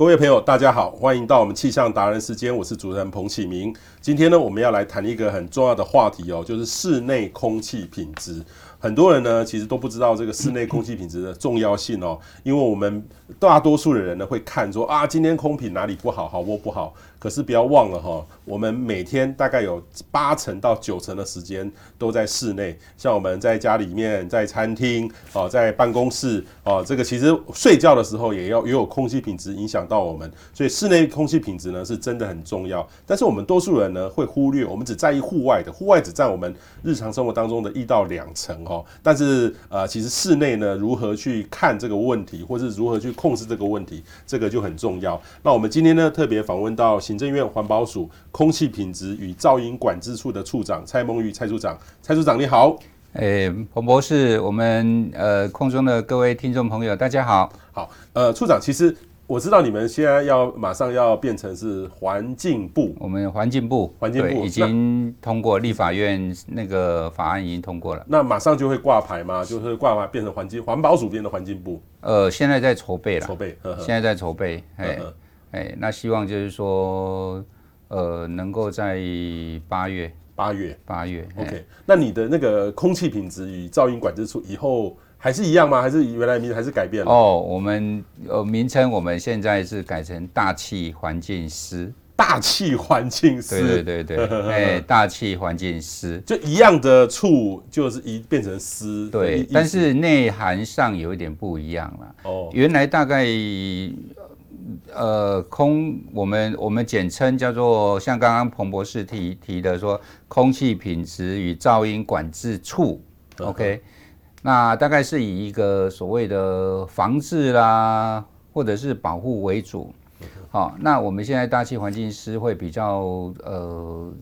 各位朋友，大家好，欢迎到我们气象达人时间，我是主持人彭启明。今天呢，我们要来谈一个很重要的话题哦，就是室内空气品质。很多人呢，其实都不知道这个室内空气品质的重要性哦，因为我们大多数的人呢会看说啊，今天空品哪里不好，好或不好。可是不要忘了哈，我们每天大概有八成到九成的时间都在室内，像我们在家里面、在餐厅哦、在办公室哦，这个其实睡觉的时候也要也有空气品质影响到我们，所以室内空气品质呢是真的很重要。但是我们多数人呢会忽略，我们只在意户外的，户外只占我们日常生活当中的一到两成哦。但是呃，其实室内呢如何去看这个问题，或是如何去控制这个问题，这个就很重要。那我们今天呢特别访问到。行政院环保署空气品质与噪音管制处的处长蔡孟裕蔡处长，蔡处长你好。哎、欸，彭博士，我们呃空中的各位听众朋友，大家好。好，呃，处长，其实我知道你们现在要马上要变成是环境部，我们环境部，环境部已经通过立法院那个法案已经通过了，那马上就会挂牌吗？就是挂牌变成环境环保署变的环境部？呃，现在在筹备了，筹备，呵呵现在在筹备，哎。哎，那希望就是说，呃，能够在八月，八月，八月。OK，那你的那个空气品质与噪音管制处以后还是一样吗？还是原来名还是改变了？哦，我们呃名称我们现在是改成大气环境司。大气环境司。对对对对，哎，大气环境司就一样的处，就是一变成司。对，但是内涵上有一点不一样了。哦，原来大概。呃，空我们我们简称叫做像刚刚彭博士提提的说，空气品质与噪音管制处，OK，那大概是以一个所谓的防治啦，或者是保护为主。好，那我们现在大气环境师会比较呃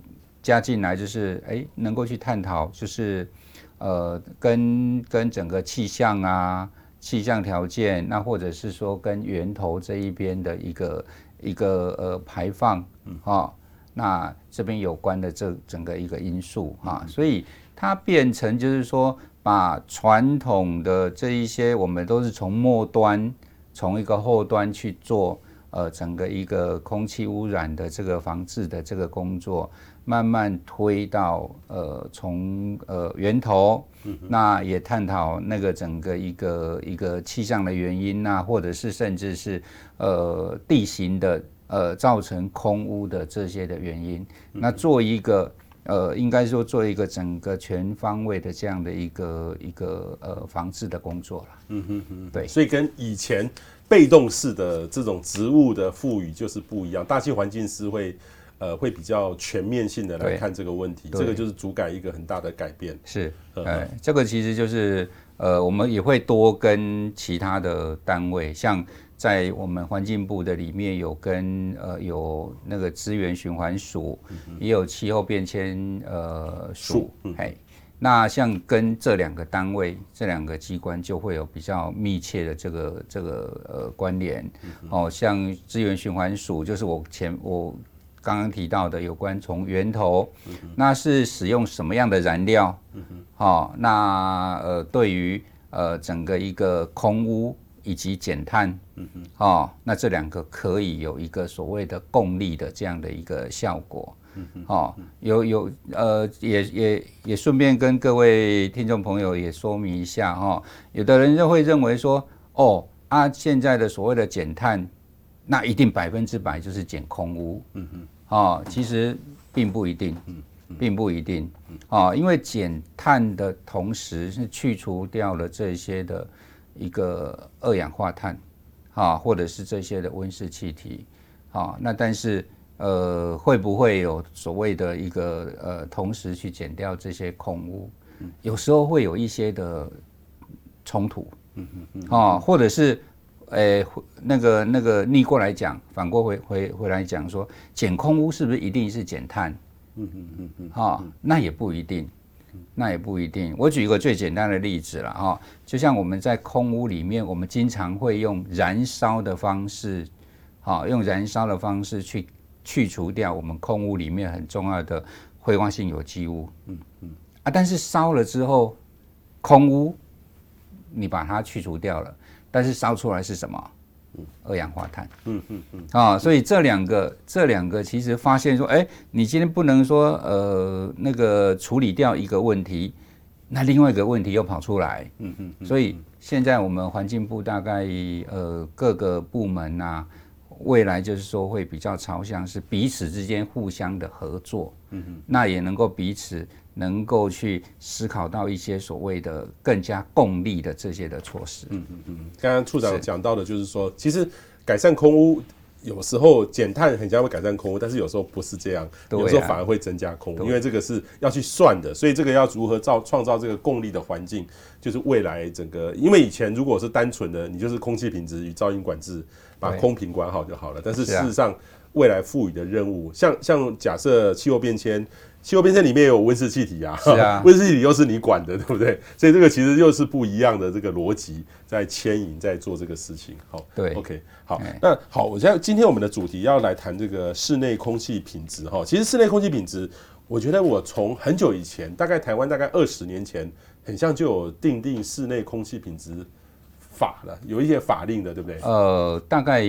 加进来，就是哎能够去探讨，就是呃跟跟整个气象啊。气象条件，那或者是说跟源头这一边的一个一个呃排放，哈，那这边有关的这整个一个因素哈，所以它变成就是说，把传统的这一些我们都是从末端，从一个后端去做，呃，整个一个空气污染的这个防治的这个工作。慢慢推到呃，从呃源头，那也探讨那个整个一个一个气象的原因呐，或者是甚至是呃地形的呃造成空污的这些的原因，那做一个呃应该说做一个整个全方位的这样的一个一个呃防治的工作了。嗯哼哼，对，所以跟以前被动式的这种植物的赋予就是不一样，大气环境是会。呃，会比较全面性的来看这个问题，这个就是主改一个很大的改变。是，呃，这个其实就是呃，我们也会多跟其他的单位，像在我们环境部的里面有跟呃有那个资源循环署，也有气候变迁呃署，哎，那像跟这两个单位、这两个机关就会有比较密切的这个这个呃关联。哦，像资源循环署就是我前我。刚刚提到的有关从源头，那是使用什么样的燃料？好，那呃，对于呃整个一个空污以及减碳，哦，那这两个可以有一个所谓的共利的这样的一个效果。哦，有有呃，也也也顺便跟各位听众朋友也说明一下哈，有的人就会认为说，哦啊，现在的所谓的减碳。那一定百分之百就是减空污，嗯哼，哦，其实并不一定，嗯，并不一定，哦，因为减碳的同时是去除掉了这些的一个二氧化碳，啊，或者是这些的温室气体，啊，那但是呃，会不会有所谓的一个呃，同时去减掉这些空污？有时候会有一些的冲突，嗯嗯嗯，啊，或者是。诶、欸，那个那个逆过来讲，反过回回回来讲说，减空污是不是一定是减碳？嗯嗯嗯嗯，哈，那也不一定，那也不一定。我举一个最简单的例子了哈，就像我们在空屋里面，我们经常会用燃烧的方式，哈，用燃烧的方式去去除掉我们空屋里面很重要的挥发性有机物。嗯嗯，啊，但是烧了之后，空屋你把它去除掉了。但是烧出来是什么？二氧化碳。嗯嗯嗯。啊，所以这两个这两个其实发现说，哎，你今天不能说呃那个处理掉一个问题，那另外一个问题又跑出来。嗯嗯。所以现在我们环境部大概呃各个部门呐、啊。未来就是说会比较朝向是彼此之间互相的合作，嗯哼，那也能够彼此能够去思考到一些所谓的更加共利的这些的措施，嗯嗯嗯。刚刚处长讲到的就是说，其实改善空污有时候减碳很像会改善空污，但是有时候不是这样，有时候反而会增加空污，因为这个是要去算的，所以这个要如何造创造这个共利的环境，就是未来整个，因为以前如果是单纯的，你就是空气品质与噪音管制。把空瓶管好就好了，但是事实上，未来赋予的任务，像像假设气候变迁，气候变迁里面也有温室气体啊，温室气体又是你管的，对不对？所以这个其实又是不一样的这个逻辑在牵引，在做这个事情。好，对，OK，好，那好，我现在今天我们的主题要来谈这个室内空气品质哈。其实室内空气品质，我觉得我从很久以前，大概台湾大概二十年前，很像就有定定室内空气品质。法了，有一些法令的，对不对？呃，大概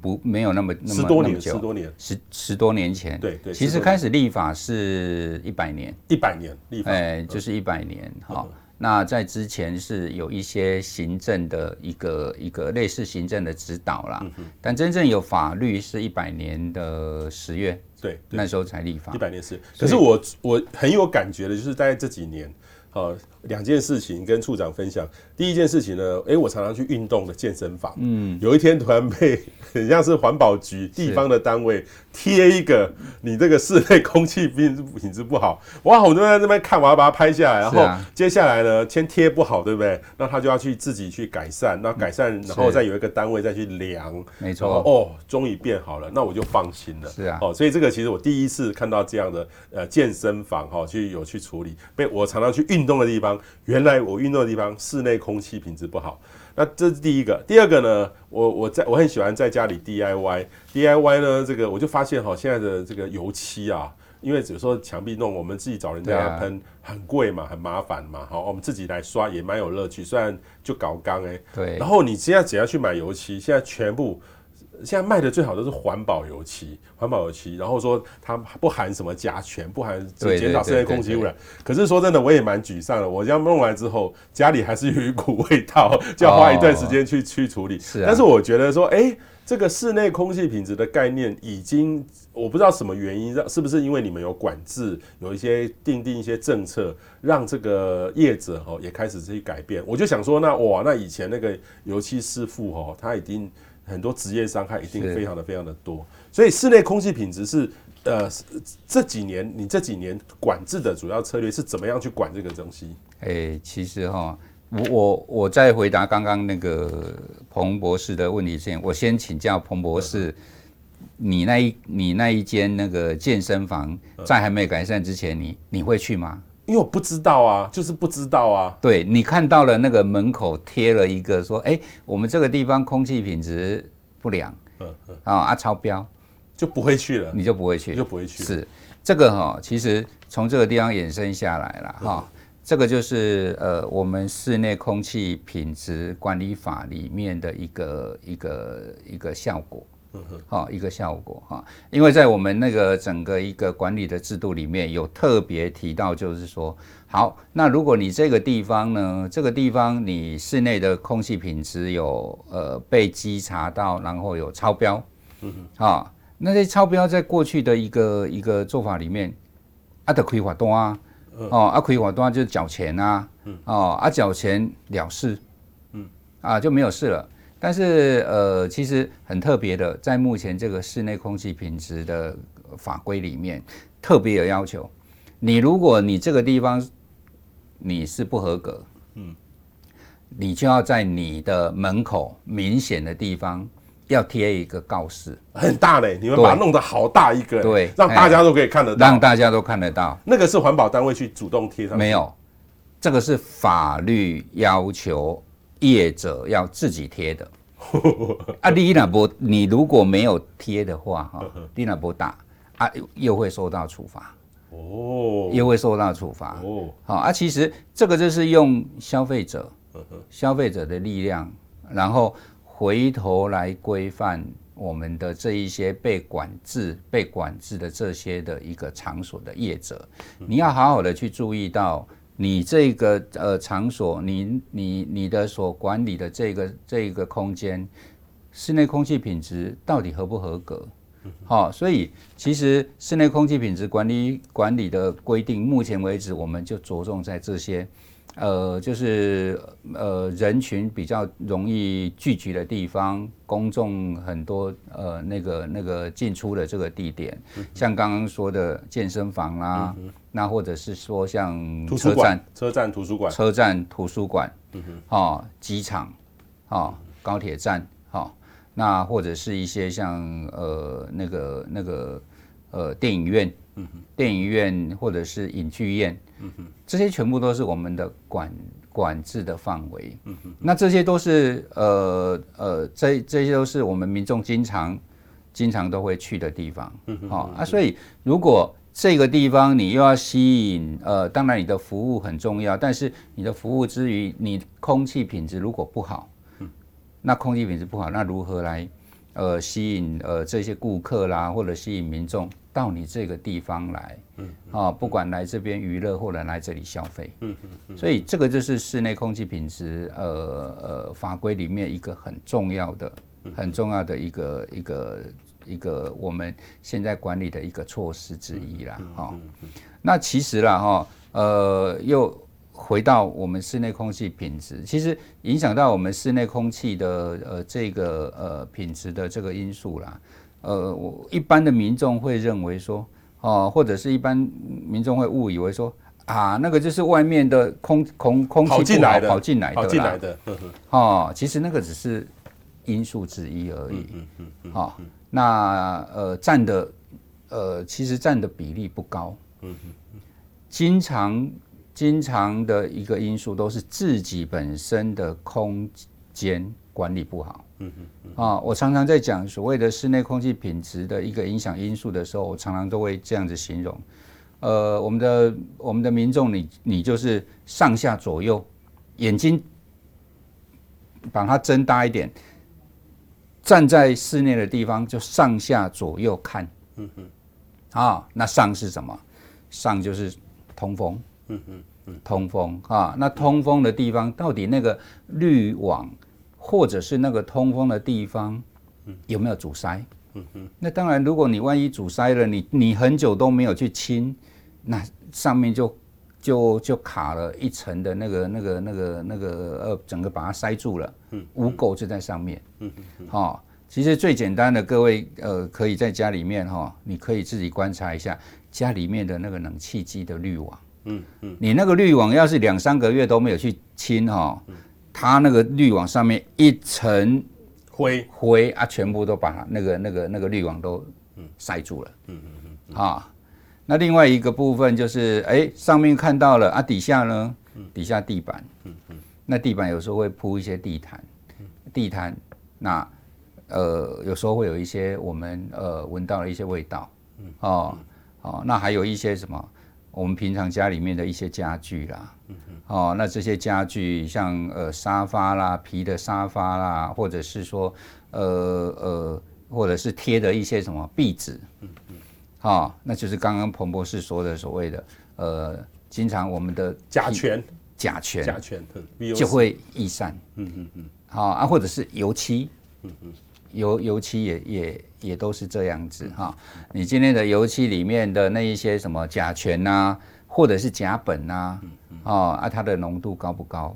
不没有那么那么十多年，十多年，十十多年前，对对。其实开始立法是一百年，一百年立法，哎，就是一百年。好，那在之前是有一些行政的一个一个类似行政的指导啦，但真正有法律是一百年的十月，对，那时候才立法。一百年是，可是我我很有感觉的，就是在这几年。好，两件事情跟处长分享。第一件事情呢，诶，我常常去运动的健身房，嗯，有一天突然被很像是环保局地方的单位贴一个，你这个室内空气品品质不好，哇，我就在那边看，我要把它拍下来，然后接下来呢，先贴不好，对不对？那他就要去自己去改善，那改善，然后再有一个单位再去量，没错，哦，终于变好了，那我就放心了。是啊，哦，所以这个其实我第一次看到这样的呃健身房哈，去有去处理，被我常常去。运动的地方，原来我运动的地方室内空气品质不好，那这是第一个。第二个呢，我我在我很喜欢在家里 DIY，DIY 呢，这个我就发现哈，现在的这个油漆啊，因为有时候墙壁弄，我们自己找人家来喷，很贵嘛，很麻烦嘛，好，我们自己来刷也蛮有乐趣，虽然就搞缸哎，对。然后你现在只要去买油漆，现在全部。现在卖的最好都是环保油漆，环保油漆，然后说它不含什么甲醛，不含减少室内空气污染。可是说真的，我也蛮沮丧的。我这样弄完之后，家里还是有一股味道，就要花一段时间去去处理。是啊。但是我觉得说，哎，这个室内空气品质的概念已经，我不知道什么原因，让是不是因为你们有管制，有一些定定一些政策，让这个业者哦也开始去改变。我就想说，那哇，那以前那个油漆师傅哦，他已经。很多职业伤害一定非常的非常的多，所以室内空气品质是呃这几年你这几年管制的主要策略是怎么样去管这个东西？哎、欸，其实哈，我我我在回答刚刚那个彭博士的问题之前，我先请教彭博士，你那一你那一间那个健身房在还没改善之前，你你会去吗？因为我不知道啊，就是不知道啊。对，你看到了那个门口贴了一个说，哎，我们这个地方空气品质不良，嗯嗯，啊啊超标，就不会去了，你就不会去，你就不会去。是。这个哈，其实从这个地方衍生下来了哈，这个就是呃我们室内空气品质管理法里面的一个一个一个效果。好，一个效果哈，因为在我们那个整个一个管理的制度里面有特别提到，就是说，好，那如果你这个地方呢，这个地方你室内的空气品质有呃被稽查到，然后有超标，嗯哼，啊，那些超标在过去的一个一个做法里面，啊得亏法多啊，哦，啊亏法多就是缴钱啊，哦，啊缴钱了事，嗯，啊就没有事了。但是呃，其实很特别的，在目前这个室内空气品质的法规里面，特别有要求。你如果你这个地方你是不合格，嗯，你就要在你的门口明显的地方要贴一个告示，很大嘞。你们把它弄得好大一个，对，让大家都可以看得到，让大家都看得到。那个是环保单位去主动贴上？没有，这个是法律要求。业者要自己贴的。啊，你那不，你如果没有贴的话，哈，你那不打啊，又会受到处罚。哦，又会受到处罚。哦。好啊，其实这个就是用消费者，消费者的力量，然后回头来规范我们的这一些被管制、被管制的这些的一个场所的业者，你要好好的去注意到你这个呃场所，你你你的所管理的这个这个空间，室内空气品质到底合不合格？好，所以其实室内空气品质管理管理的规定，目前为止我们就着重在这些。呃，就是呃，人群比较容易聚集的地方，公众很多呃，那个那个进出的这个地点，像刚刚说的健身房啊，那或者是说像车站、车站图书馆、车站图书馆，嗯哼，哦，机场，哦，高铁站，哦，那或者是一些像呃那个那个呃电影院。嗯哼，电影院或者是影剧院，嗯哼，这些全部都是我们的管管制的范围。嗯哼，那这些都是呃呃，这这些都是我们民众经常经常都会去的地方。嗯哼，好啊，所以如果这个地方你又要吸引呃，当然你的服务很重要，但是你的服务之余，你空气品质如果不好，嗯，那空气品质不好，那如何来呃吸引呃这些顾客啦，或者吸引民众？到你这个地方来，嗯，啊，不管来这边娱乐或者来这里消费，嗯嗯，所以这个就是室内空气品质，呃呃，法规里面一个很重要的、很重要的一个一个一个我们现在管理的一个措施之一啦，哈。那其实啦，哈，呃，又回到我们室内空气品质，其实影响到我们室内空气的呃这个呃品质的这个因素啦。呃，我一般的民众会认为说，哦，或者是一般民众会误以为说，啊，那个就是外面的空空空气进来的，跑进来的，跑进来的，哦，其实那个只是因素之一而已，嗯嗯嗯，好，那呃占的呃其实占的比例不高，嗯嗯嗯，经常经常的一个因素都是自己本身的空间管理不好。嗯嗯啊，我常常在讲所谓的室内空气品质的一个影响因素的时候，我常常都会这样子形容。呃，我们的我们的民众，你你就是上下左右眼睛把它睁大一点，站在室内的地方就上下左右看。嗯哼。啊，那上是什么？上就是通风。嗯嗯嗯，通风啊，那通风的地方到底那个滤网？或者是那个通风的地方，有没有阻塞？嗯嗯。那当然，如果你万一阻塞了，你你很久都没有去清，那上面就就就卡了一层的那个那个那个那个呃，整个把它塞住了。嗯。污垢就在上面。嗯嗯。好，其实最简单的，各位呃，可以在家里面哈，你可以自己观察一下家里面的那个冷气机的滤网。嗯嗯。你那个滤网要是两三个月都没有去清哈。它那个滤网上面一层灰灰啊，全部都把那个那个那个滤网都塞住了。嗯嗯嗯。啊，那另外一个部分就是，哎，上面看到了啊，底下呢？底下地板。嗯嗯。那地板有时候会铺一些地毯。地毯，那呃，有时候会有一些我们呃闻到了一些味道。嗯。哦哦，那还有一些什么？我们平常家里面的一些家具啦。嗯哦，那这些家具像呃沙发啦、皮的沙发啦，或者是说呃呃，或者是贴的一些什么壁纸，嗯嗯，好，那就是刚刚彭博士说的所谓的呃，经常我们的甲醛、甲醛、甲醛就会逸散，嗯嗯嗯，好啊，或者是油漆，嗯嗯，油油漆也也也都是这样子哈。你今天的油漆里面的那一些什么甲醛呐，或者是甲苯呐。哦啊，它的浓度高不高？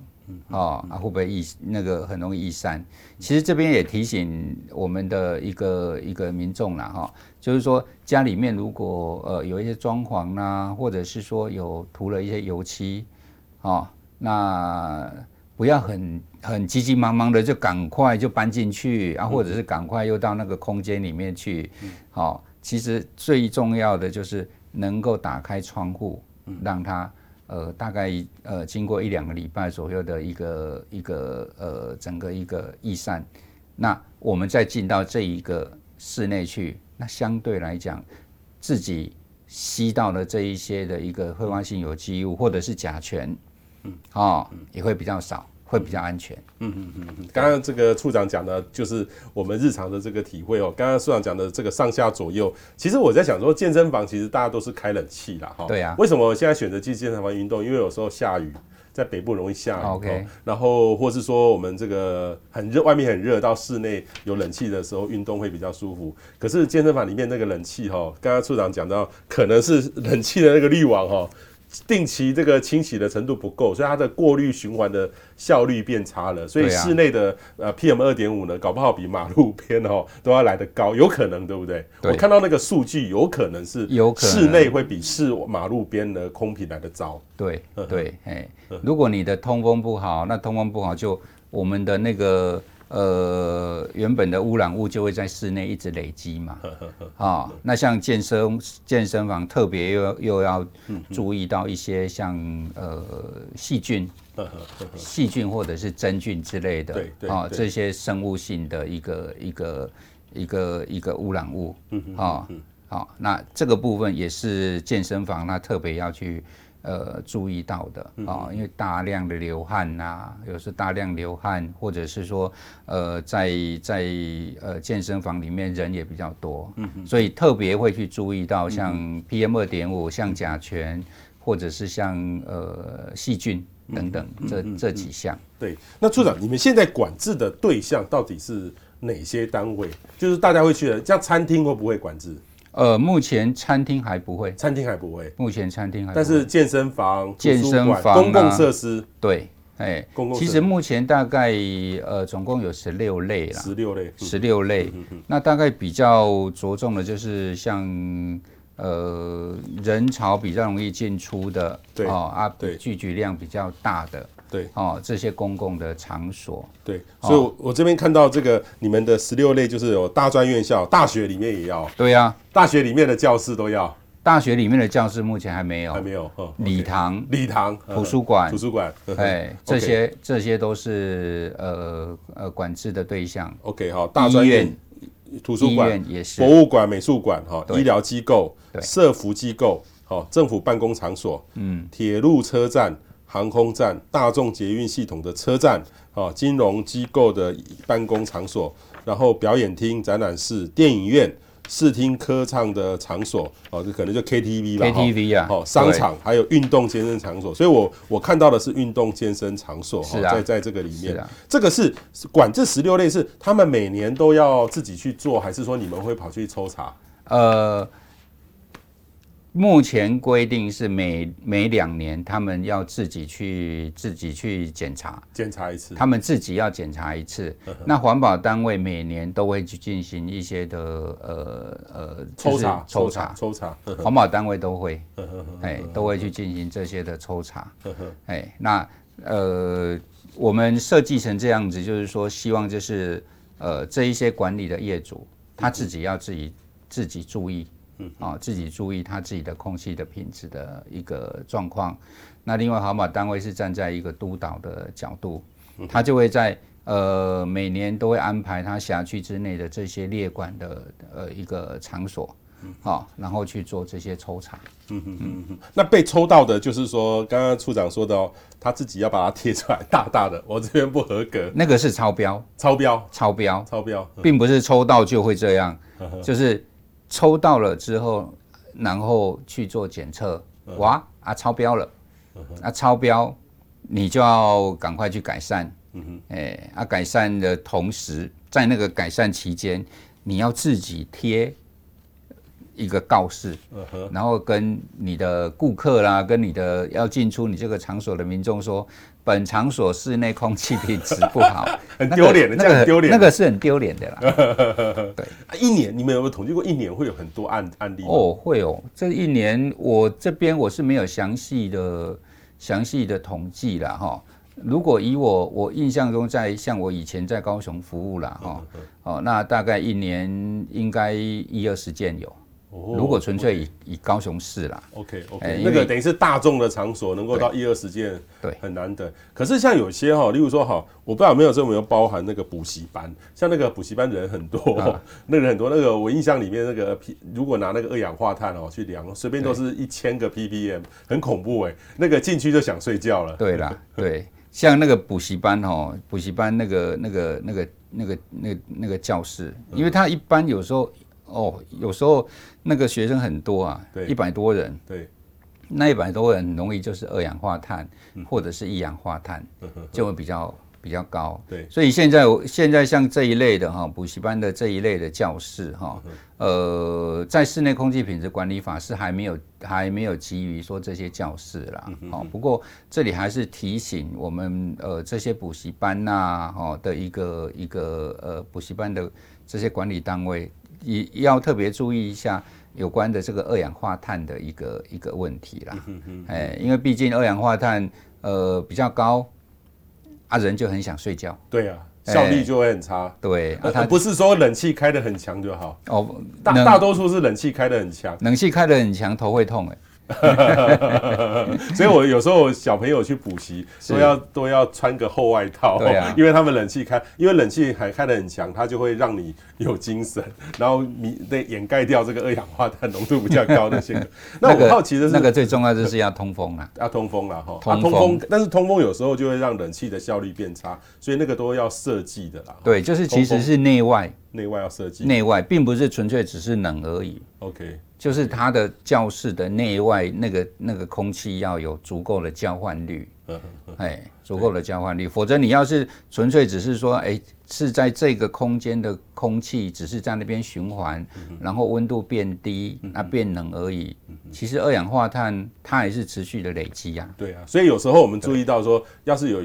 哦啊，会不会易那个很容易易散？其实这边也提醒我们的一个一个民众啦，哈，就是说家里面如果呃有一些装潢啦，或者是说有涂了一些油漆，哦，那不要很很急急忙忙的就赶快就搬进去啊，或者是赶快又到那个空间里面去，好，其实最重要的就是能够打开窗户，让它。呃，大概呃，经过一两个礼拜左右的一个一个呃，整个一个逸散，那我们再进到这一个室内去，那相对来讲，自己吸到了这一些的一个挥发性有机物或者是甲醛，嗯，哦，也会比较少，会比较安全。嗯嗯嗯嗯。刚刚这个处长讲的，就是我们日常的这个体会哦。刚刚处长讲的这个上下左右，其实我在想说，健身房其实大家都是开冷气啦，哈。对啊。为什么我现在选择去健身房运动？因为有时候下雨。在北部容易下雨，OK，然后或是说我们这个很热，外面很热，到室内有冷气的时候运动会比较舒服。可是健身房里面那个冷气哈，刚刚处长讲到，可能是冷气的那个滤网哈。定期这个清洗的程度不够，所以它的过滤循环的效率变差了，所以室内的呃 PM 二点五呢，搞不好比马路边哦都要来得高，有可能对不对？对，我看到那个数据，有可能是有室内会比室马路边的空品来得糟。对对，哎，如果你的通风不好，那通风不好就我们的那个。呃，原本的污染物就会在室内一直累积嘛，啊、哦，那像健身健身房特别又又要注意到一些像呃细菌、细菌或者是真菌之类的，啊、哦，这些生物性的一个一个一个一个污染物，啊，好、哦，那这个部分也是健身房那特别要去。呃，注意到的啊、哦，因为大量的流汗呐、啊，有时大量流汗，或者是说，呃，在在呃健身房里面人也比较多，嗯，所以特别会去注意到像 PM 二点五、像甲醛，或者是像呃细菌等等这这几项。对，那处长，你们现在管制的对象到底是哪些单位？就是大家会去的，像餐厅会不会管制？呃，目前餐厅还不会，餐厅还不会。目前餐厅还不会，但是健身房、健身房、公共设施，对，哎，公共。其实目前大概呃，总共有十六类啦，十六类，十六类。那大概比较着重的就是像呃人潮比较容易进出的，对啊，对，聚集量比较大的。对，哦，这些公共的场所，对，所以，我我这边看到这个你们的十六类，就是有大专院校，大学里面也要，对呀，大学里面的教室都要，大学里面的教室目前还没有，还没有，礼堂，礼堂，图书馆，图书馆，哎，这些这些都是呃呃管制的对象。OK，好，大专院、图书馆也是，博物馆、美术馆，哈，医疗机构、社福机构，好，政府办公场所，嗯，铁路车站。航空站、大众捷运系统的车站，啊，金融机构的办公场所，然后表演厅、展览室、电影院、视听歌唱的场所，哦，这可能就 KTV 吧，KTV 啊，哦，商场还有运动健身场所，所以我我看到的是运动健身场所，哈、啊，在在这个里面，啊、这个是管这十六类是他们每年都要自己去做，还是说你们会跑去抽查？呃。目前规定是每每两年，他们要自己去自己去检查，检查一次。他们自己要检查一次。那环保单位每年都会去进行一些的呃呃抽查、抽查、抽查。环保单位都会，哎，都会去进行这些的抽查。哎，那呃，我们设计成这样子，就是说，希望就是呃，这一些管理的业主，他自己要自己自己注意。嗯，啊，自己注意他自己的空气的品质的一个状况。那另外，环保单位是站在一个督导的角度，他就会在呃每年都会安排他辖区之内的这些列管的呃一个场所，好，然后去做这些抽查。嗯嗯嗯嗯。那被抽到的，就是说刚刚处长说的哦，他自己要把它贴出来，大大的，我这边不合格。那个是超标，超标，超标，超标，并不是抽到就会这样，就是。抽到了之后，然后去做检测，哇啊超标了，啊超标，你就要赶快去改善，哎啊改善的同时，在那个改善期间，你要自己贴一个告示，然后跟你的顾客啦，跟你的要进出你这个场所的民众说。本场所室内空气品质不好，很丢脸的，这样很丢脸，那个是很丢脸的啦。对，一年你们有没有统计过？一年会有很多案案例？哦，会哦。这一年我这边我是没有详细的详细的统计了哈。如果以我我印象中，在像我以前在高雄服务了哈，哦，那大概一年应该一二十件有。如果纯粹以以高雄市啦，OK OK，那个等于是大众的场所能够到一二十件，对，很难得。可是像有些哈，例如说哈，我不知道有没有这有没有包含那个补习班，像那个补习班人很多，那个人很多，那个我印象里面那个 P，如果拿那个二氧化碳哦去量，随便都是一千个 ppm，很恐怖哎，那个进去就想睡觉了。对啦，对。像那个补习班哦，补习班那个那个那个那个那个那个教室，因为他一般有时候哦，有时候那个学生很多啊，一百多人，对，那一百多人容易就是二氧化碳或者是一氧化碳，就会比较。比较高，对，所以现在现在像这一类的哈补习班的这一类的教室哈，呃，在室内空气品质管理法是还没有还没有基于说这些教室啦，哦，不过这里还是提醒我们呃这些补习班呐哦的一个一个呃补习班的这些管理单位，也要特别注意一下有关的这个二氧化碳的一个一个问题啦，哎，因为毕竟二氧化碳呃比较高。啊，人就很想睡觉，对啊，效率就会很差。欸、对，啊，它不是说冷气开得很强就好。哦，大大多数是冷气开得很强，冷气开得很强，头会痛哎。所以，我有时候小朋友去补习，都要都要穿个厚外套，对啊，因为他们冷气开，因为冷气还开得很强，它就会让你有精神，然后你得掩盖掉这个二氧化碳浓度比较高的性格。那我好奇的是，那个最重要就是要通风了，要通风了哈，通风，但是通风有时候就会让冷气的效率变差，所以那个都要设计的啦。对，就是其实是内外，内外要设计，内外并不是纯粹只是冷而已。OK。就是它的教室的内外那个那个空气要有足够的交换率，哎，足够的交换率，否则你要是纯粹只是说，哎，是在这个空间的空气只是在那边循环，然后温度变低，那变冷而已。其实二氧化碳它还是持续的累积呀。对啊，所以有时候我们注意到说，要是有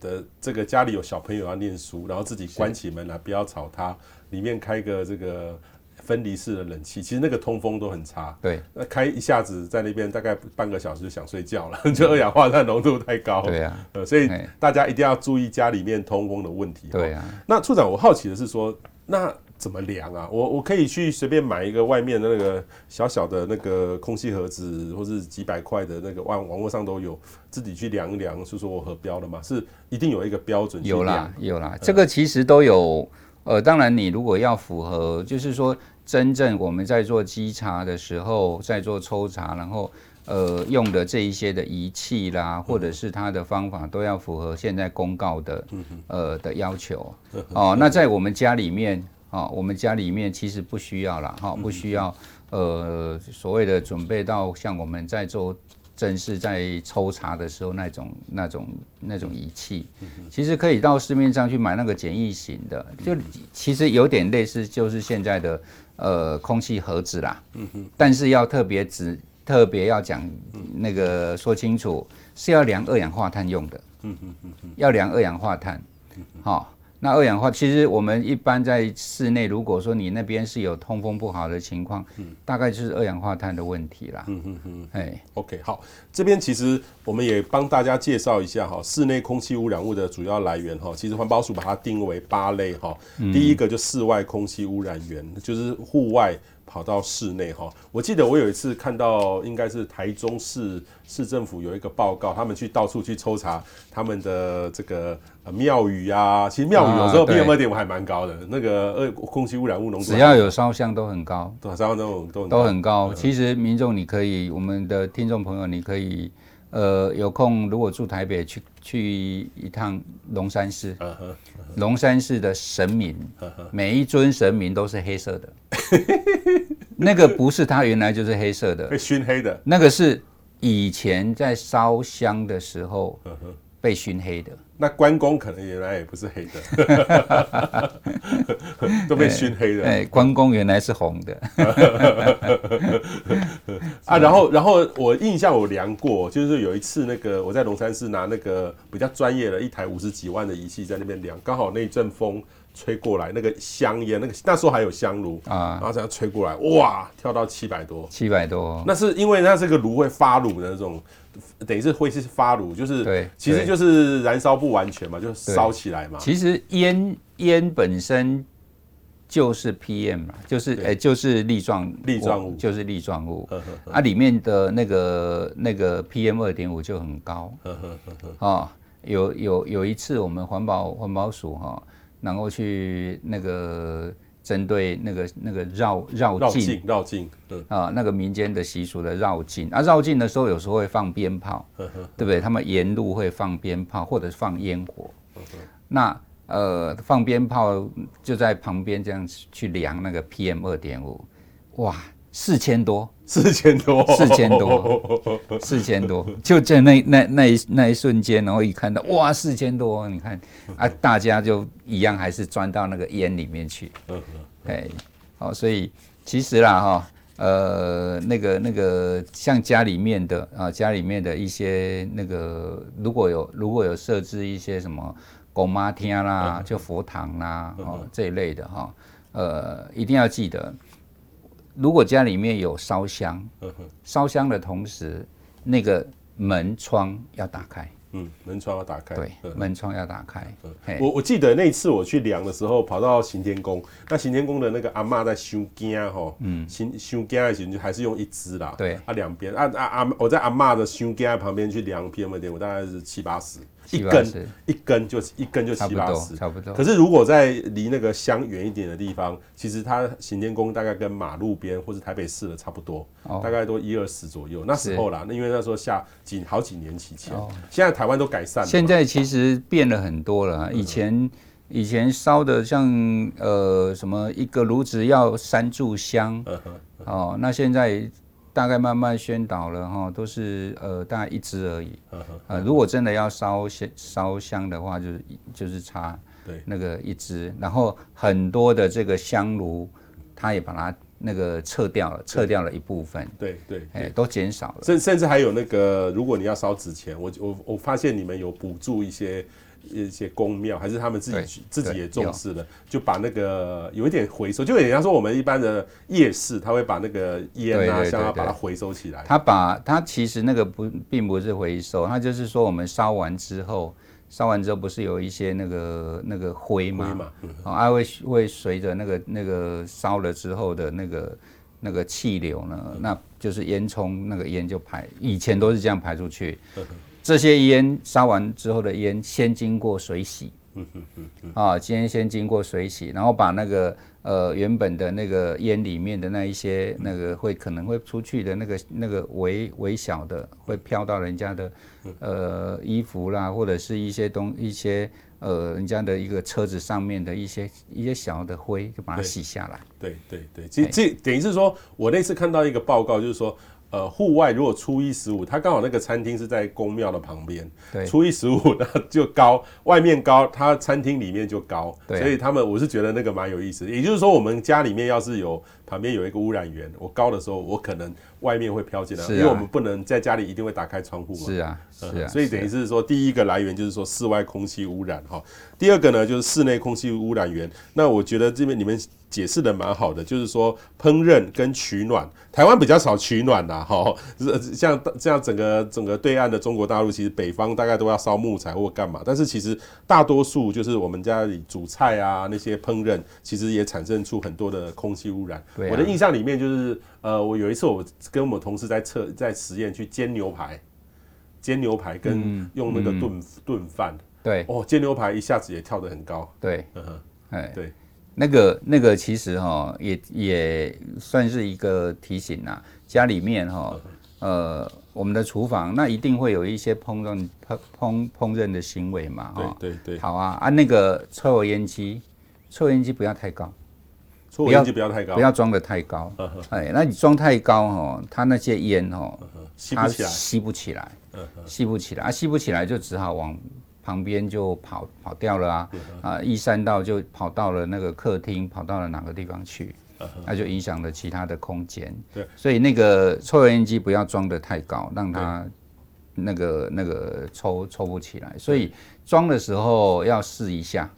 的这个家里有小朋友要念书，然后自己关起门来不要吵他，里面开个这个。分离式的冷气，其实那个通风都很差。对，那开一下子在那边大概半个小时就想睡觉了，就二氧化碳浓度太高。对啊，呃，所以大家一定要注意家里面通风的问题。对啊，那处长，我好奇的是说，那怎么量啊？我我可以去随便买一个外面的那个小小的那个空气盒子，或是几百块的那个网网络上都有，自己去量一量，是说我合标了吗？是一定有一个标准？有啦，有啦，这个其实都有。呃，当然，你如果要符合，就是说，真正我们在做稽查的时候，在做抽查，然后呃用的这一些的仪器啦，或者是它的方法，都要符合现在公告的呃的要求。哦，那在我们家里面，哦，我们家里面其实不需要了，哈，不需要呃所谓的准备到像我们在做。正是在抽查的时候，那种、那种、那种仪器，其实可以到市面上去买那个简易型的，就其实有点类似，就是现在的呃空气盒子啦。但是要特别指，特别要讲那个说清楚，是要量二氧化碳用的。要量二氧化碳，好。那二氧化，其实我们一般在室内，如果说你那边是有通风不好的情况，嗯，大概就是二氧化碳的问题啦。嗯嗯嗯，哎，OK，好，这边其实我们也帮大家介绍一下哈，室内空气污染物的主要来源哈，其实环保署把它定为八类哈，第一个就室外空气污染源，就是户外。跑到室内哈，我记得我有一次看到，应该是台中市市政府有一个报告，他们去到处去抽查他们的这个庙宇啊，其实庙宇有时候 PM 二点五还蛮高的，那个二空气污染物浓度只要有烧香都很高，烧香都都都很高。其实民众你可以，我们的听众朋友你可以。呃，有空如果住台北，去去一趟龙山寺。龙山寺的神明，每一尊神明都是黑色的。那个不是它原来就是黑色的，被熏黑的。那个是以前在烧香的时候被熏黑的。那关公可能原来也不是黑的，都被熏黑的。哎，关公原来是红的。啊，然后，然后我印象我量过，就是有一次那个我在龙山寺拿那个比较专业的一台五十几万的仪器在那边量，刚好那一阵风吹过来，那个香烟，那个那时候还有香炉啊，然后这样吹过来，哇，跳到七百多，七百多。那是因为它这个炉会发炉的那种。等于是会是发炉，就是对，其实就是燃烧不完全嘛，就烧起来嘛。其实烟烟本身就是 PM 嘛，就是哎、欸、就是粒状粒状物，就是粒状物。啊，里面的那个那个 PM 二点五就很高。啊，有有有一次我们环保环保署哈，然后去那个针对那个那个绕绕境。绕境，对啊，那个民间的习俗的绕境。啊，绕境的时候有时候会放鞭炮，对不对？他们沿路会放鞭炮或者是放烟火，那呃放鞭炮就在旁边这样去量那个 PM 二点五，哇！四千多，四千多，四千多，四千多，就在那那那一那一瞬间，然后一看到哇，四千多，你看。啊，大家就一样还是钻到那个烟里面去，哎，好，所以其实啦哈，呃，那个那个像家里面的啊，家里面的一些那个如果有如果有设置一些什么公妈厅啦，就佛堂啦，哦这一类的哈，呃，一定要记得。如果家里面有烧香，烧香的同时，那个门窗要打开。嗯，门窗要打开。对，门窗要打开。我我记得那次我去量的时候，跑到行天宫，那行天宫的那个阿嬷在收惊哈，嗯，收收惊的时候就还是用一支啦。对，啊两边，啊啊啊，我在阿嬷的收惊旁边去量 PM 点我，大概是七八十。一根一根就一根就七八十，差不多。可是如果在离那个乡远一点的地方，其实它行天宫大概跟马路边或是台北市的差不多，哦、大概都一二十左右。那时候啦，那因为那时候下几好几年期前，哦、现在台湾都改善了。现在其实变了很多了，以前、嗯、以前烧的像呃什么一个炉子要三炷香，哦，那现在。大概慢慢宣导了哈，都是呃大概一支而已。呃，如果真的要烧香烧香的话，就是就是插对那个一支，然后很多的这个香炉，它也把它那个撤掉了，撤掉了一部分。对对，哎，都减少了。甚甚至还有那个，如果你要烧纸钱，我我我发现你们有补助一些。一些公庙还是他们自己自己也重视了，就把那个有一点回收，就有点像说我们一般的夜市，他会把那个烟啊香啊把它回收起来。他把他其实那个不并不是回收，他就是说我们烧完之后，烧完之后不是有一些那个那个灰嘛，啊会会随着那个那个烧了之后的那个那个气流呢，那就是烟囱那个烟就排，以前都是这样排出去。这些烟烧完之后的烟，先经过水洗，嗯嗯嗯啊，先先经过水洗，然后把那个呃原本的那个烟里面的那一些那个会可能会出去的那个那个微微小的会飘到人家的呃衣服啦，或者是一些东一些呃人家的一个车子上面的一些一些小的灰，就把它洗下来。对对对，其实这等于是说我那次看到一个报告，就是说。呃，户外如果初一十五，它刚好那个餐厅是在宫庙的旁边，对，初一十五那就高，外面高，它餐厅里面就高，所以他们我是觉得那个蛮有意思的。也就是说，我们家里面要是有旁边有一个污染源，我高的时候，我可能外面会飘进来，啊，因为我们不能在家里一定会打开窗户嘛。是啊，是啊，所以等于是说，第一个来源就是说室外空气污染哈，第二个呢就是室内空气污染源。那我觉得这边你们。解释的蛮好的，就是说烹饪跟取暖，台湾比较少取暖呐，哈，像这样整个整个对岸的中国大陆，其实北方大概都要烧木材或干嘛，但是其实大多数就是我们家里煮菜啊，那些烹饪，其实也产生出很多的空气污染。我的印象里面就是，呃，我有一次我跟我们同事在测在实验去煎牛排，煎牛排跟用那个炖炖饭，对，哦，煎牛排一下子也跳得很高，对，嗯哼，哎，对。那个那个其实哈也也算是一个提醒呐，家里面哈呃我们的厨房那一定会有一些烹饪烹烹烹饪的行为嘛哈，对对对，好啊。啊那个抽油烟机，抽油烟机不要太高，抽油烟机不要太高，不要装的太高，哎，那你装太高哈，它那些烟哈它吸不起来，吸不起来，啊吸不起来就只好往。旁边就跑跑掉了啊啊！一三道就跑到了那个客厅，跑到了哪个地方去？那就影响了其他的空间。对，所以那个抽油烟机不要装得太高，让它那个那个抽抽不起来。所以装的时候要试一下，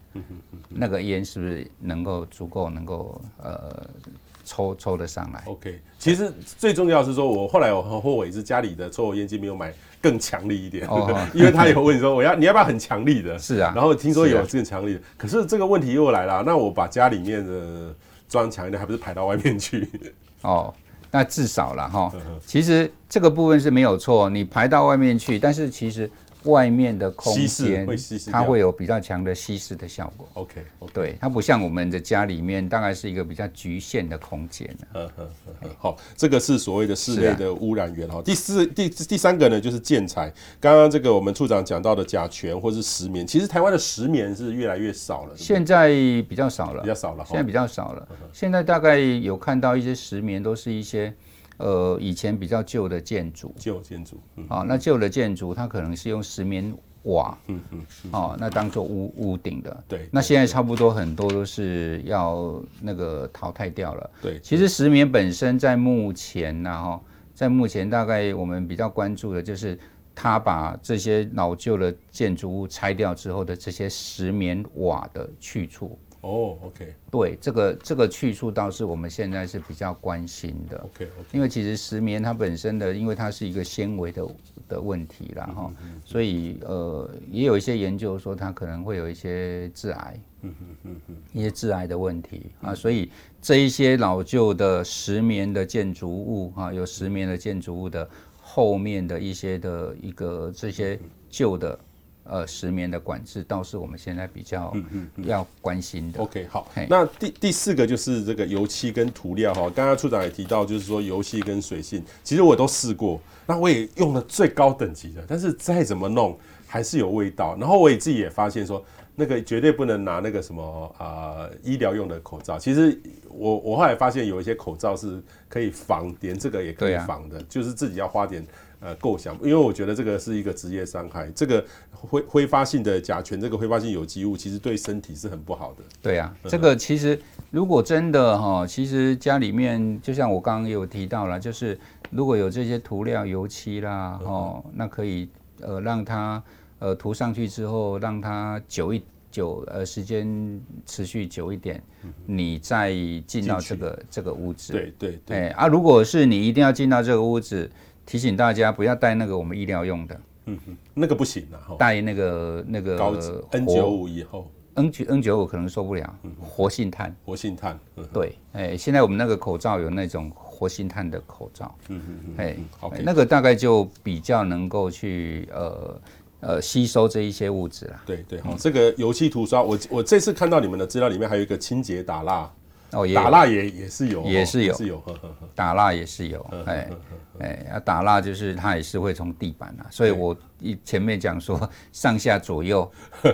那个烟是不是能够足够能够呃抽抽得上来？OK，其实最重要是说，我后来我很后悔是家里的抽油烟机没有买。更强力一点，因为他有问你说，我要你要不要很强力的？是啊，然后听说有这个强力的，可是这个问题又来了，那我把家里面的装强一点，还不是排到外面去？哦，那至少了哈。其实这个部分是没有错，你排到外面去，但是其实外面的空间，它会有比较强的稀释的效果。OK，, okay 对，它不像我们的家里面，大概是一个比较局限的空间。嗯嗯嗯，好，这个是所谓的室内的污染源哈。第四、第第三个呢，就是建材。刚刚这个我们处长讲到的甲醛或是石棉，其实台湾的石棉是越来越少了，对对现在比较少了，比较少了，现在比较少了。现在大概有看到一些石棉，都是一些。呃，以前比较旧的建筑，旧建筑，嗯、哦，那旧的建筑它可能是用石棉瓦，嗯嗯，嗯，哦，那当做屋屋顶的，对，那现在差不多很多都是要那个淘汰掉了，对，其实石棉本身在目前呢，哈，在目前大概我们比较关注的就是它把这些老旧的建筑物拆掉之后的这些石棉瓦的去处。哦、oh，OK，对，这个这个去处倒是我们现在是比较关心的，OK，, okay. 因为其实石棉它本身的，因为它是一个纤维的的问题啦哈，嗯嗯嗯、所以呃也有一些研究说它可能会有一些致癌，嗯嗯嗯嗯，一些致癌的问题啊，所以这一些老旧的石棉的建筑物啊，有石棉的建筑物的后面的一些的一个这些旧的。呃，石棉的管制倒是我们现在比较要关心的。嗯嗯嗯、OK，好，那第第四个就是这个油漆跟涂料哈。刚刚处长也提到，就是说油漆跟水性，其实我都试过，那我也用了最高等级的，但是再怎么弄还是有味道。然后我也自己也发现说，那个绝对不能拿那个什么啊、呃、医疗用的口罩。其实我我后来发现有一些口罩是可以防，连这个也可以防的，啊、就是自己要花点。呃，构想，因为我觉得这个是一个职业伤害，这个挥挥发性的甲醛，这个挥发性有机物，其实对身体是很不好的。对啊，这个其实如果真的哈，其实家里面就像我刚刚有提到了，就是如果有这些涂料、油漆啦，哦，那可以呃让它呃涂上去之后，让它久一久呃时间持续久一点，你再进到这个这个屋子。对对对。哎啊，如果是你一定要进到这个屋子。提醒大家不要带那个我们医疗用的，嗯哼，那个不行啊，带那个那个高 N 九五以后，N 九 N 九五可能受不了，活性炭，活性炭，对，哎，现在我们那个口罩有那种活性炭的口罩，嗯嗯嗯，哎，OK，那个大概就比较能够去呃呃吸收这一些物质啦，对对，好，这个油漆涂刷，我我这次看到你们的资料里面还有一个清洁打蜡。哦，打蜡也也是有，也是有，是有，打蜡也是有，哎哎，啊，打蜡就是它也是会从地板啊，所以我一前面讲说上下左右，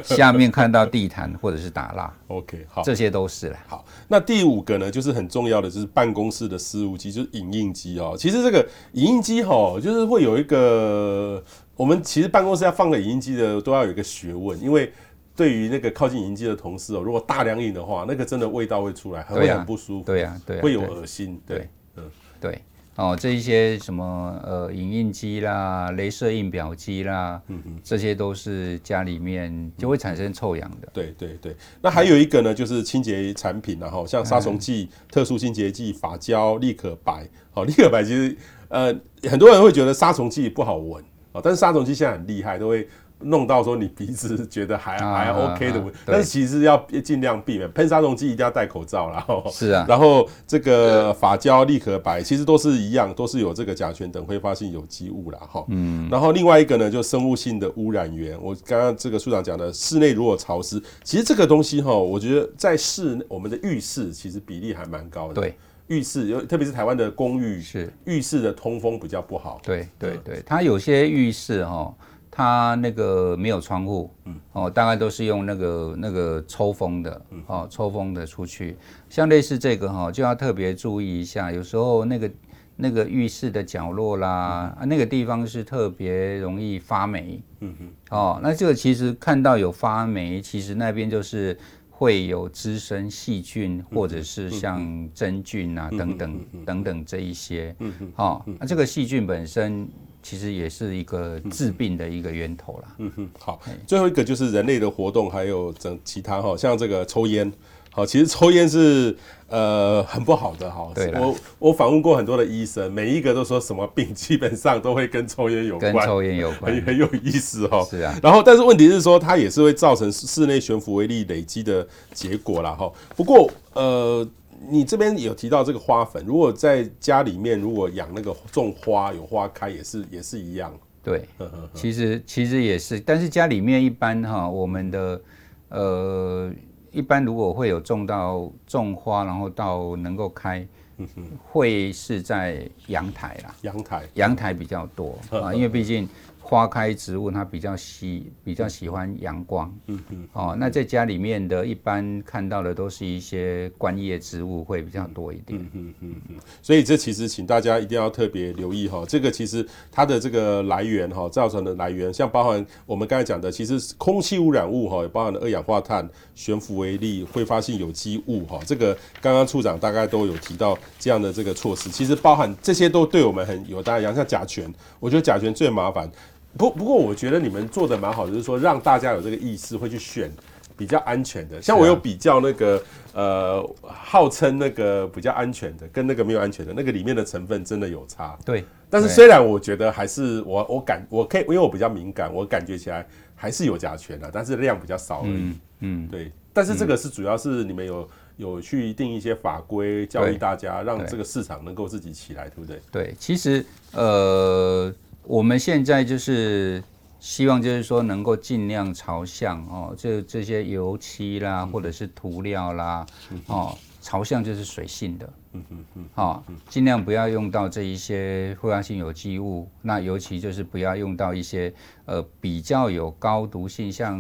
下面看到地毯或者是打蜡，OK，好，这些都是了。好，那第五个呢，就是很重要的，就是办公室的事务机，就是影印机哦。其实这个影印机哈，就是会有一个，我们其实办公室要放个影印机的，都要有一个学问，因为。对于那个靠近影印机的同事哦，如果大量印的话，那个真的味道会出来，会很不舒服，对呀，对，会有恶心，对，嗯，对，哦，这一些什么呃，影印机啦、镭射印表机啦，嗯嗯，这些都是家里面就会产生臭氧的，对对对。那还有一个呢，就是清洁产品然后像杀虫剂、特殊清洁剂、发胶、立可白，好，立可白其实呃，很多人会觉得杀虫剂不好闻啊，但是杀虫剂现在很厉害，都会。弄到说你鼻子 觉得还还 OK 的，但是其实要尽量避免喷杀虫剂，一定要戴口罩，然后是啊，然后这个发胶、立可白其实都是一样，都是有这个甲醛等挥发性有机物啦。哈。嗯，然后另外一个呢，就生物性的污染源。我刚刚这个处长讲的，室内如果潮湿，其实这个东西哈，我觉得在室内我们的浴室其实比例还蛮高的。对，浴室特别是台湾的公寓，是浴室的通风比较不好。对对对，它有些浴室哈。它那个没有窗户，嗯，哦，大概都是用那个那个抽风的，哦，抽风的出去。像类似这个哈，就要特别注意一下，有时候那个那个浴室的角落啦，啊，那个地方是特别容易发霉，嗯哼，哦，那这个其实看到有发霉，其实那边就是会有滋生细菌，或者是像真菌啊等等等等这一些，嗯嗯，哦，那这个细菌本身。其实也是一个致病的一个源头啦。嗯哼，好，最后一个就是人类的活动，还有整其他哈，像这个抽烟，好，其实抽烟是呃很不好的哈。对，我我访问过很多的医生，每一个都说什么病基本上都会跟抽烟有关，跟抽烟有关，很很有意思哈。是啊。然后，但是问题是说，它也是会造成室内悬浮微粒累积的结果啦哈。不过呃。你这边有提到这个花粉，如果在家里面如果养那个种花有花开也是也是一样，对，其实其实也是，但是家里面一般哈，我们的呃，一般如果会有种到种花，然后到能够开，会是在阳台啦，阳台阳台比较多 啊，因为毕竟。花开植物它比较喜比较喜欢阳光，嗯嗯，哦，那在家里面的一般看到的都是一些观叶植物会比较多一点，嗯嗯嗯嗯，所以这其实请大家一定要特别留意哈，这个其实它的这个来源哈，造成的来源像包含我们刚才讲的，其实空气污染物哈，也包含了二氧化碳、悬浮微粒、挥发性有机物哈，这个刚刚处长大概都有提到这样的这个措施，其实包含这些都对我们很有大家，像甲醛，我觉得甲醛最麻烦。不不过，我觉得你们做的蛮好的，就是说让大家有这个意识，会去选比较安全的。像我有比较那个呃，号称那个比较安全的，跟那个没有安全的，那个里面的成分真的有差。对。但是虽然我觉得还是我我感我可以，因为我比较敏感，我感觉起来还是有甲醛的，但是量比较少而已。嗯。嗯，对。但是这个是主要是你们有有去定一些法规，教育大家，让这个市场能够自己起来，对不对？对，其实呃。我们现在就是希望，就是说能够尽量朝向哦，这这些油漆啦，或者是涂料啦，哦，朝向就是水性的，嗯嗯嗯，哦，尽量不要用到这一些挥发性有机物，那尤其就是不要用到一些呃比较有高毒性，像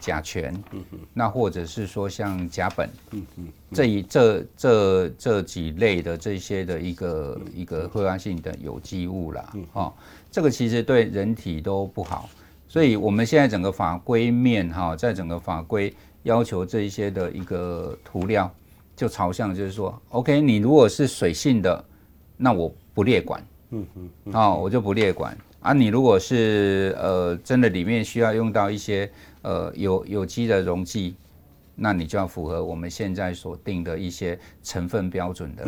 甲醛，嗯嗯，那或者是说像甲苯，嗯嗯，这一这这这几类的这些的一个一个挥发性的有机物啦，哦。这个其实对人体都不好，所以我们现在整个法规面哈，在整个法规要求这一些的一个涂料，就朝向就是说，OK，你如果是水性的，那我不列管，嗯嗯，好，我就不列管啊。你如果是呃真的里面需要用到一些呃有有机的溶剂。那你就要符合我们现在所定的一些成分标准的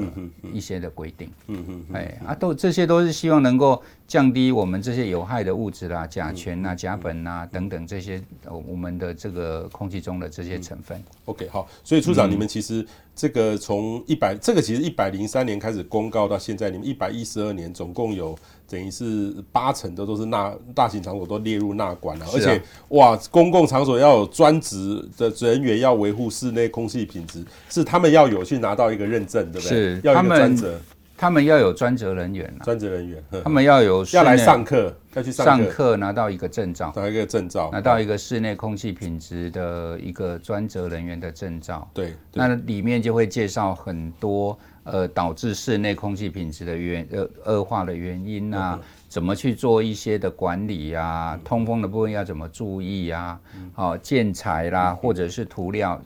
一些的规定，嗯嗯，哎啊，都这些都是希望能够降低我们这些有害的物质啦，甲醛啊、甲苯啊等等这些我们的这个空气中的这些成分。OK，好，所以处长，你们其实这个从一百，这个其实一百零三年开始公告到现在，你们一百一十二年总共有。等于是八成的都是纳大型场所都列入纳管了，而且哇，公共场所要有专职的人员要维护室内空气品质，是他们要有去拿到一个认证，对不对？是，要有专责，他们要有专责人员，专职人员，他们要有要来上课，要去上课。拿到一个证照，拿一个证照，拿到一个室内空气品质的一个专责人员的证照。对，那里面就会介绍很多。呃，导致室内空气品质的原呃恶化的原因啊，怎么去做一些的管理啊？通风的部分要怎么注意啊？好，建材啦，或者是涂料，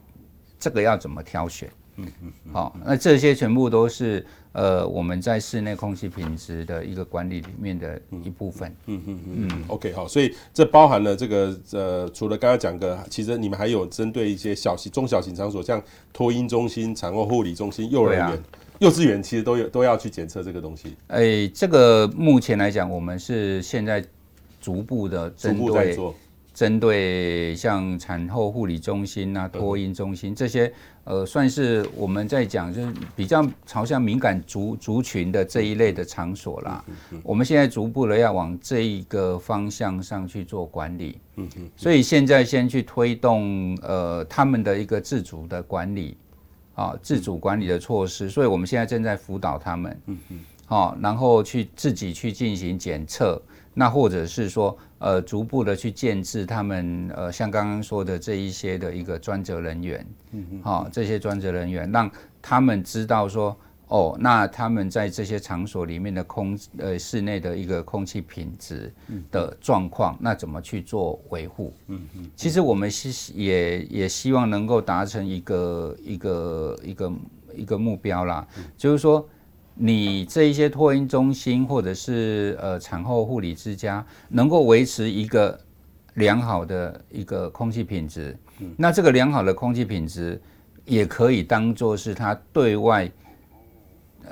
这个要怎么挑选？嗯嗯，好，那这些全部都是呃我们在室内空气品质的一个管理里面的一部分。嗯嗯嗯嗯。OK，好，所以这包含了这个呃，除了刚刚讲的，其实你们还有针对一些小型、中小型场所，像托婴中心、产后护理中心、幼儿园。幼稚园其实都有都要去检测这个东西。哎、欸，这个目前来讲，我们是现在逐步的针对针对像产后护理中心啊、托婴中心这些，呃，算是我们在讲就是比较朝向敏感族族群的这一类的场所啦。我们现在逐步的要往这一个方向上去做管理。嗯嗯。所以现在先去推动呃他们的一个自主的管理。啊，自主管理的措施，所以我们现在正在辅导他们，嗯嗯，好，然后去自己去进行检测，那或者是说，呃，逐步的去建置他们，呃，像刚刚说的这一些的一个专责人员，嗯嗯，好，这些专责人员让他们知道说。哦，那他们在这些场所里面的空呃室内的一个空气品质的状况，那怎么去做维护？嗯嗯，其实我们希也也希望能够达成一个一个一个一个目标啦，就是说你这一些托婴中心或者是呃产后护理之家，能够维持一个良好的一个空气品质，那这个良好的空气品质也可以当做是他对外。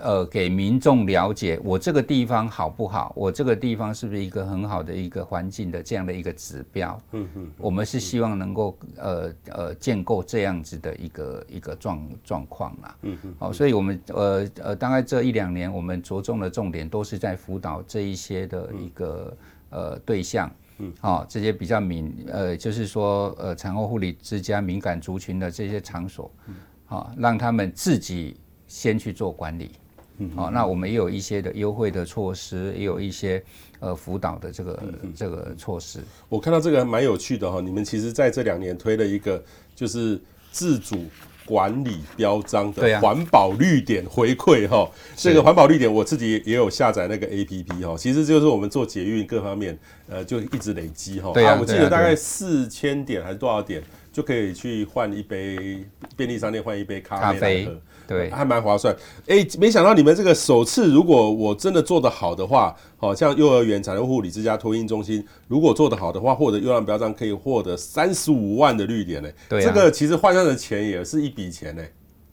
呃，给民众了解我这个地方好不好？我这个地方是不是一个很好的一个环境的这样的一个指标？嗯嗯，我们是希望能够呃呃建构这样子的一个一个状状况啦。嗯嗯，好，所以我们呃呃大概这一两年，我们着重的重点都是在辅导这一些的一个呃对象，嗯，好、哦，这些比较敏呃，就是说呃产后护理之家敏感族群的这些场所，嗯，好、哦，让他们自己先去做管理，嗯，好、哦，那我们也有一些的优惠的措施，也有一些呃辅导的这个这个措施。我看到这个蛮有趣的哈，你们其实在这两年推了一个就是自主。管理标章的环保绿点回馈哈，这个环保绿点我自己也有下载那个 APP 哈，其实就是我们做捷运各方面呃就一直累积哈，啊，我记得大概四千点还是多少点就可以去换一杯便利商店换一杯咖啡来喝。对，还蛮划算。哎、欸，没想到你们这个首次，如果我真的做得好的话，好像幼儿园、产后护理之家、托婴中心，如果做得好的话，获得优良标章可以获得三十五万的绿点呢。对、啊，这个其实换算的钱也是一笔钱呢。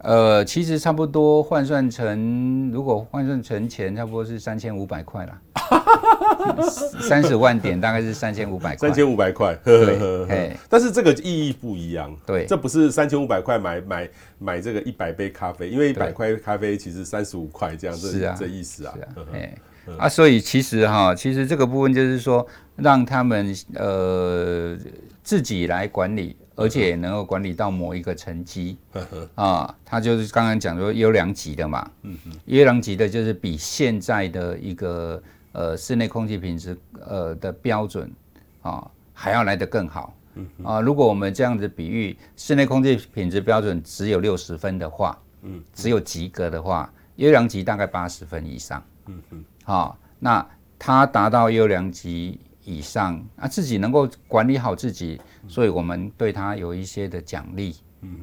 呃，其实差不多换算成，如果换算成钱，差不多是三千五百块啦。三十万点大概是三千五百块，三千五百块。对，但是这个意义不一样。对，这不是三千五百块买买买这个一百杯咖啡，因为一百块咖啡其实三十五块这样，这是啊，这意思啊。哎，啊，所以其实哈，其实这个部分就是说，让他们呃自己来管理。而且也能够管理到某一个层级，啊，他就是刚刚讲说优良级的嘛，优良级的就是比现在的一个呃室内空气品质呃的标准啊还要来得更好，啊，如果我们这样子比喻，室内空气品质标准只有六十分的话，只有及格的话，优良级大概八十分以上，啊，那它达到优良级。以上啊，自己能够管理好自己，所以我们对他有一些的奖励，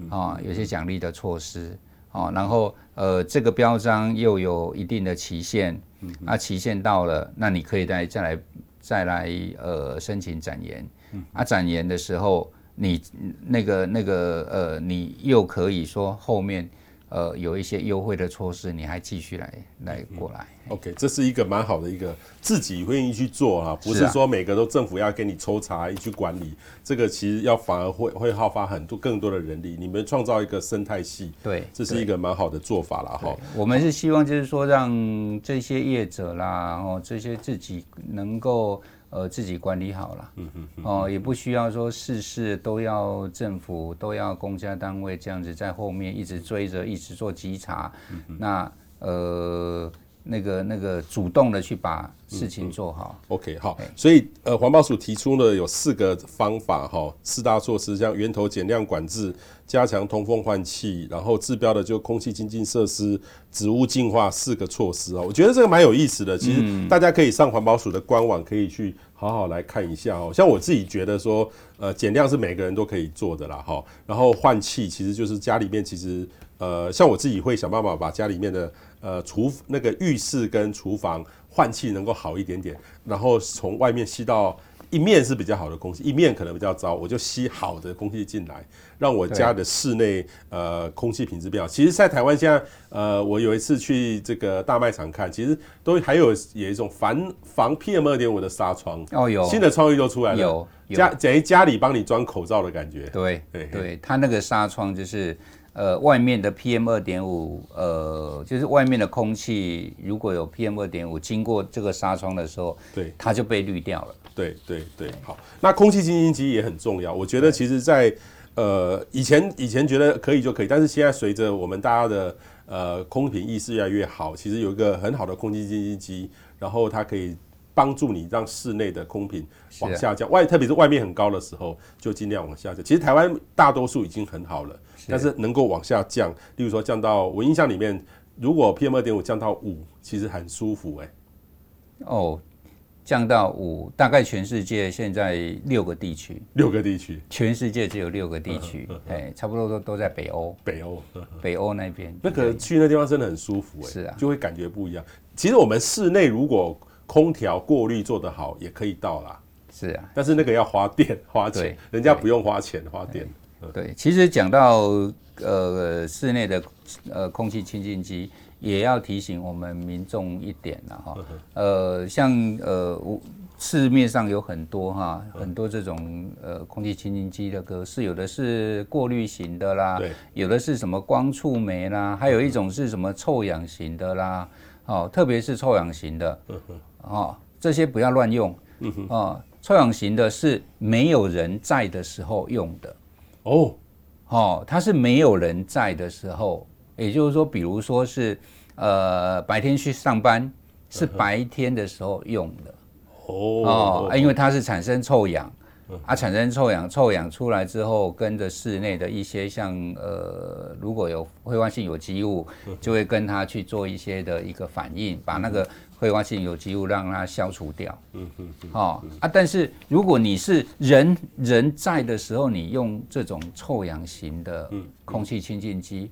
啊，有些奖励的措施，啊，然后呃，这个标章又有一定的期限，啊，期限到了，那你可以再再来再来呃申请展延，啊，展延的时候，你那个那个呃，你又可以说后面。呃，有一些优惠的措施，你还继续来来过来。OK，这是一个蛮好的一个自己愿意去做啊，不是说每个都政府要给你抽查去管理，这个其实要反而会会耗发很多更多的人力。你们创造一个生态系，对，这是一个蛮好的做法了哈。我们是希望就是说，让这些业者啦，然后这些自己能够。呃，自己管理好了，嗯嗯哦，也不需要说事事都要政府，都要公家单位这样子在后面一直追着，一直做稽查，嗯、那呃。那个那个主动的去把事情做好。嗯嗯、OK，好，所以呃，环保署提出了有四个方法哈，四大措施，像源头减量管制、加强通风换气，然后治标的就空气清净设施、植物净化四个措施哦。我觉得这个蛮有意思的，其实大家可以上环保署的官网，可以去好好来看一下哦。像我自己觉得说，呃，减量是每个人都可以做的啦哈。然后换气其实就是家里面其实呃，像我自己会想办法把家里面的。呃，厨那个浴室跟厨房换气能够好一点点，然后从外面吸到一面是比较好的空气，一面可能比较糟，我就吸好的空气进来，让我家的室内呃空气品质变好。其实，在台湾现在，呃，我有一次去这个大卖场看，其实都还有有一种防防 PM 二点五的纱窗哦，有新的创意都出来了，有，有家等于家里帮你装口罩的感觉，对对对，它那个纱窗就是。呃，外面的 PM 二点五，呃，就是外面的空气如果有 PM 二点五经过这个纱窗的时候，对，它就被滤掉了。对对对，好，那空气清新机也很重要。我觉得其实在，在呃以前以前觉得可以就可以，但是现在随着我们大家的呃空品意识越来越好，其实有一个很好的空气清新机，然后它可以。帮助你让室内的空品往下降，外特别是外面很高的时候，就尽量往下降。其实台湾大多数已经很好了，但是能够往下降，例如说降到我印象里面，如果 PM 二点五降到五，其实很舒服哎。哦，降到五，大概全世界现在六个地区，六个地区，全世界只有六个地区，哎，差不多都都在北欧，北欧，北欧那边，那个去那地方真的很舒服哎，是啊，就会感觉不一样。其实我们室内如果空调过滤做得好也可以到啦，是啊，但是那个要花电花钱，人家不用花钱花电。对，其实讲到呃室内的呃空气清净机，也要提醒我们民众一点了哈，呃像呃市面上有很多哈很多这种呃空气清净机的格式，有的是过滤型的啦，有的是什么光触媒啦，还有一种是什么臭氧型的啦，哦，特别是臭氧型的。哦，这些不要乱用。嗯哼，哦，臭氧型的是没有人在的时候用的。哦，哦，它是没有人在的时候，也就是说，比如说是呃白天去上班，是白天的时候用的。哦，哦，因为它是产生臭氧。啊，产生臭氧，臭氧出来之后，跟着室内的一些像呃，如果有挥发性有机物，就会跟它去做一些的一个反应，把那个挥发性有机物让它消除掉。嗯嗯嗯。哦啊，但是如果你是人人在的时候，你用这种臭氧型的空气清净机，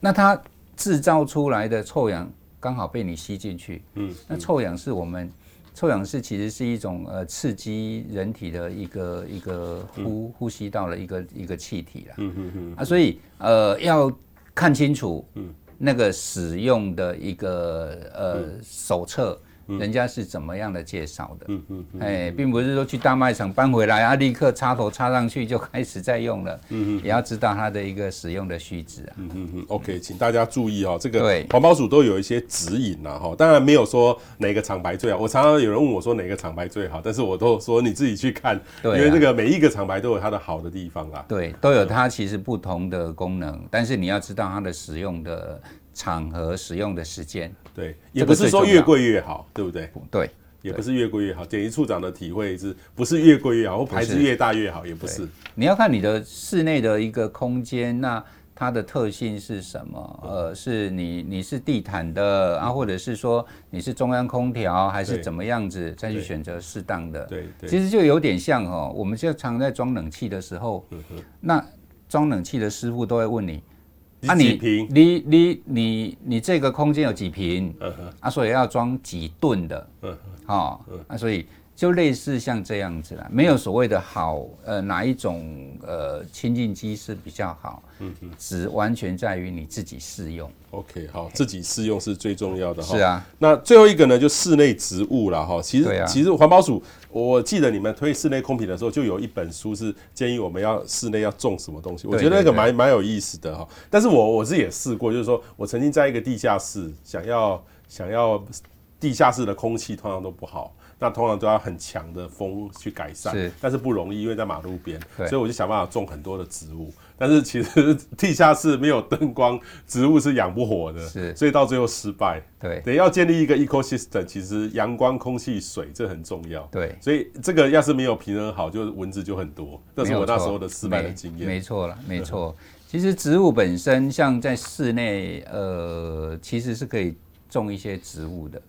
那它制造出来的臭氧刚好被你吸进去。嗯。那臭氧是我们。臭氧是其实是一种呃刺激人体的一个一个呼呼吸道的一个一个气体啦。嗯嗯嗯。啊，所以呃要看清楚，嗯，那个使用的一个呃手册。人家是怎么样的介绍的？嗯嗯，哎，并不是说去大卖场搬回来啊，立刻插头插上去就开始在用了。嗯嗯，也要知道它的一个使用的须知啊。嗯嗯嗯，OK，请大家注意哦，这个环保署都有一些指引呐哈，当然没有说哪个厂牌最好。我常常有人问我说哪个厂牌最好，但是我都说你自己去看，对，因为这个每一个厂牌都有它的好的地方啊。对，都有它其实不同的功能，但是你要知道它的使用的。场合使用的时间，对，也不是说越贵越好，对不对？对，也不是越贵越好。简易处长的体会是不是越贵越好，或牌子越大越好，也不是。你要看你的室内的一个空间，那它的特性是什么？呃，是你你是地毯的啊，或者是说你是中央空调，还是怎么样子，再去选择适当的。对对，其实就有点像哦，我们就常在装冷气的时候，那装冷气的师傅都会问你。啊你，你你你你你这个空间有几坪？嗯哼，啊，所以要装几吨的？嗯哼，哦，啊，所以就类似像这样子啦，没有所谓的好，呃，哪一种呃清净机是比较好？嗯嗯，只完全在于你自己试用。OK，好，自己试用是最重要的哈。是啊，那最后一个呢，就室内植物了哈。其实，啊、其实环保署，我记得你们推室内空品的时候，就有一本书是建议我们要室内要种什么东西。我觉得那个蛮蛮有意思的哈。但是我我自己也试过，就是说我曾经在一个地下室，想要想要地下室的空气通常都不好。那通常都要很强的风去改善，是，但是不容易，因为在马路边，所以我就想办法种很多的植物。但是其实地下室没有灯光，植物是养不活的，是，所以到最后失败。对，得要建立一个 ecosystem，其实阳光、空气、水这很重要。对，所以这个要是没有平衡好，就蚊子就很多。这是我那时候的失败的经验。没错了，没错。其实植物本身，像在室内，呃，其实是可以。种一些植物的，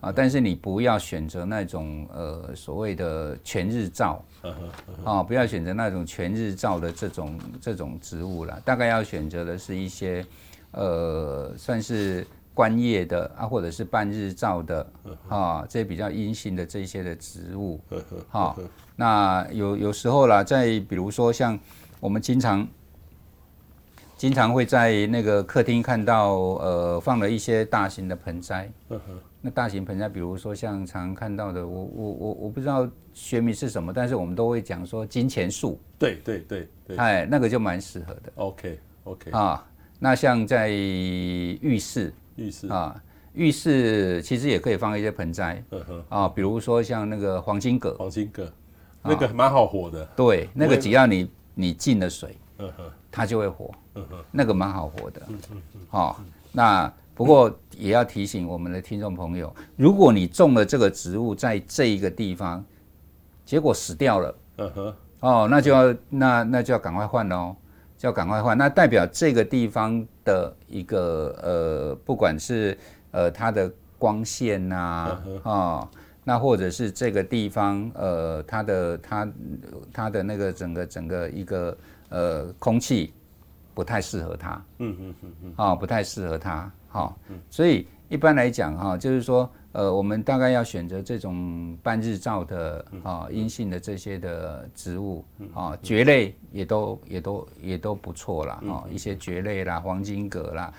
啊，但是你不要选择那种呃所谓的全日照，啊，不要选择那种全日照的这种这种植物了，大概要选择的是一些呃算是观叶的啊，或者是半日照的啊，这些比较阴性的这些的植物，哈，那有有时候啦，在比如说像我们经常。经常会在那个客厅看到，呃，放了一些大型的盆栽。那大型盆栽，比如说像常看到的，我我我我不知道学名是什么，但是我们都会讲说金钱树。对对对对。哎，那个就蛮适合的。OK OK。啊，那像在浴室，浴室啊，浴室其实也可以放一些盆栽。啊，比如说像那个黄金葛。黄金葛，那个蛮好活的。对，那个只要你你进了水。它就会活，那个蛮好活的，好，那不过也要提醒我们的听众朋友，如果你种了这个植物在这一个地方，结果死掉了，哦，那就要那那就要赶快换喽，就要赶快换，那代表这个地方的一个呃，不管是呃它的光线呐，啊，那或者是这个地方呃它的它它的那个整个整个一个。呃，空气不太适合它，嗯嗯嗯嗯，啊，不太适合它，哈，所以一般来讲，哈，就是说，呃，我们大概要选择这种半日照的，啊，阴性的这些的植物，啊，蕨类也都也都也都不错啦，啊，一些蕨类啦，黄金葛啦，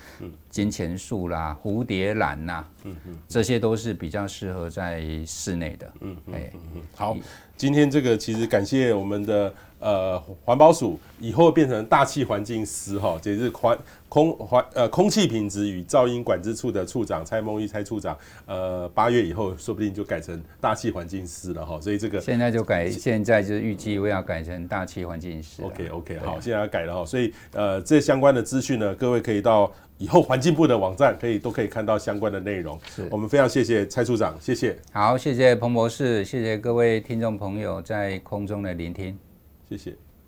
金钱树啦，蝴蝶兰呐，嗯嗯，这些都是比较适合在室内的，嗯嗯嗯，好，今天这个其实感谢我们的。呃，环保署以后变成大气环境司哈，这是环空环呃空气品质与噪音管制处的处长蔡梦玉蔡处长，呃。呃八月以后，说不定就改成大气环境师了哈。所以这个现在就改，现在就是预计要改成大气环境师。OK OK，好，现在要改了哈。所以呃，这相关的资讯呢，各位可以到以后环境部的网站，可以都可以看到相关的内容。是我们非常谢谢蔡处长，谢谢。好，谢谢彭博士，谢谢各位听众朋友在空中的聆听，谢谢。